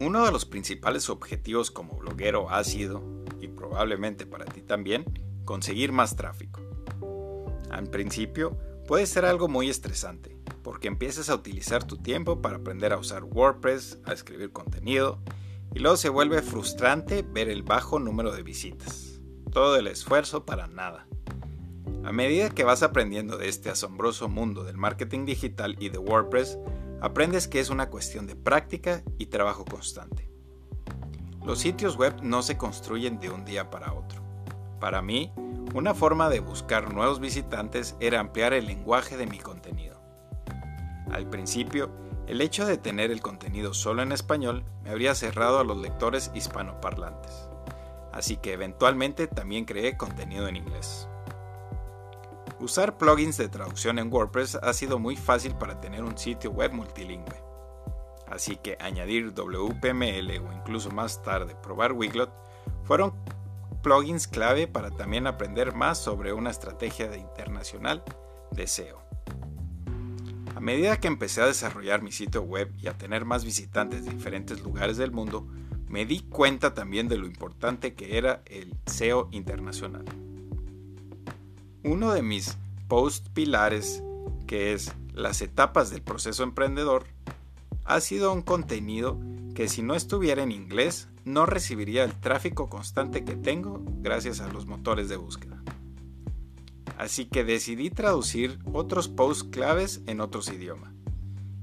Uno de los principales objetivos como bloguero ha sido, y probablemente para ti también, conseguir más tráfico. Al principio puede ser algo muy estresante, porque empiezas a utilizar tu tiempo para aprender a usar WordPress, a escribir contenido, y luego se vuelve frustrante ver el bajo número de visitas. Todo el esfuerzo para nada. A medida que vas aprendiendo de este asombroso mundo del marketing digital y de WordPress, aprendes que es una cuestión de práctica y trabajo constante. Los sitios web no se construyen de un día para otro. Para mí, una forma de buscar nuevos visitantes era ampliar el lenguaje de mi contenido. Al principio, el hecho de tener el contenido solo en español me habría cerrado a los lectores hispanoparlantes, así que eventualmente también creé contenido en inglés. Usar plugins de traducción en WordPress ha sido muy fácil para tener un sitio web multilingüe. Así que añadir WPML o incluso más tarde probar Wiglot fueron plugins clave para también aprender más sobre una estrategia de internacional de SEO. A medida que empecé a desarrollar mi sitio web y a tener más visitantes de diferentes lugares del mundo, me di cuenta también de lo importante que era el SEO internacional. Uno de mis post pilares, que es las etapas del proceso emprendedor, ha sido un contenido que si no estuviera en inglés no recibiría el tráfico constante que tengo gracias a los motores de búsqueda. Así que decidí traducir otros posts claves en otros idiomas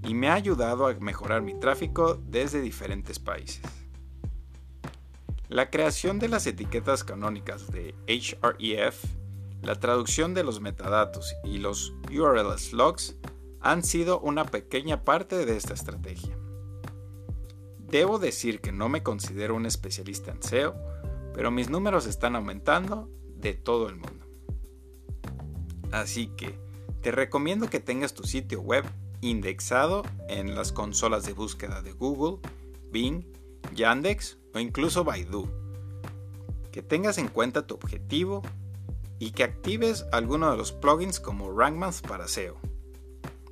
y me ha ayudado a mejorar mi tráfico desde diferentes países. La creación de las etiquetas canónicas de Href la traducción de los metadatos y los URL logs han sido una pequeña parte de esta estrategia. Debo decir que no me considero un especialista en SEO, pero mis números están aumentando de todo el mundo. Así que te recomiendo que tengas tu sitio web indexado en las consolas de búsqueda de Google, Bing, Yandex o incluso Baidu. Que tengas en cuenta tu objetivo y que actives alguno de los plugins como RankMath para SEO.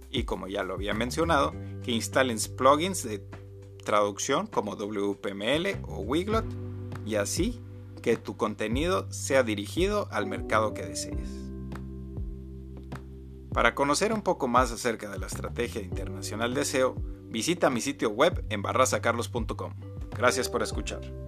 Y como ya lo había mencionado, que instales plugins de traducción como WPML o Wiglot y así que tu contenido sea dirigido al mercado que desees. Para conocer un poco más acerca de la estrategia internacional de SEO, visita mi sitio web en barrasacarlos.com. Gracias por escuchar.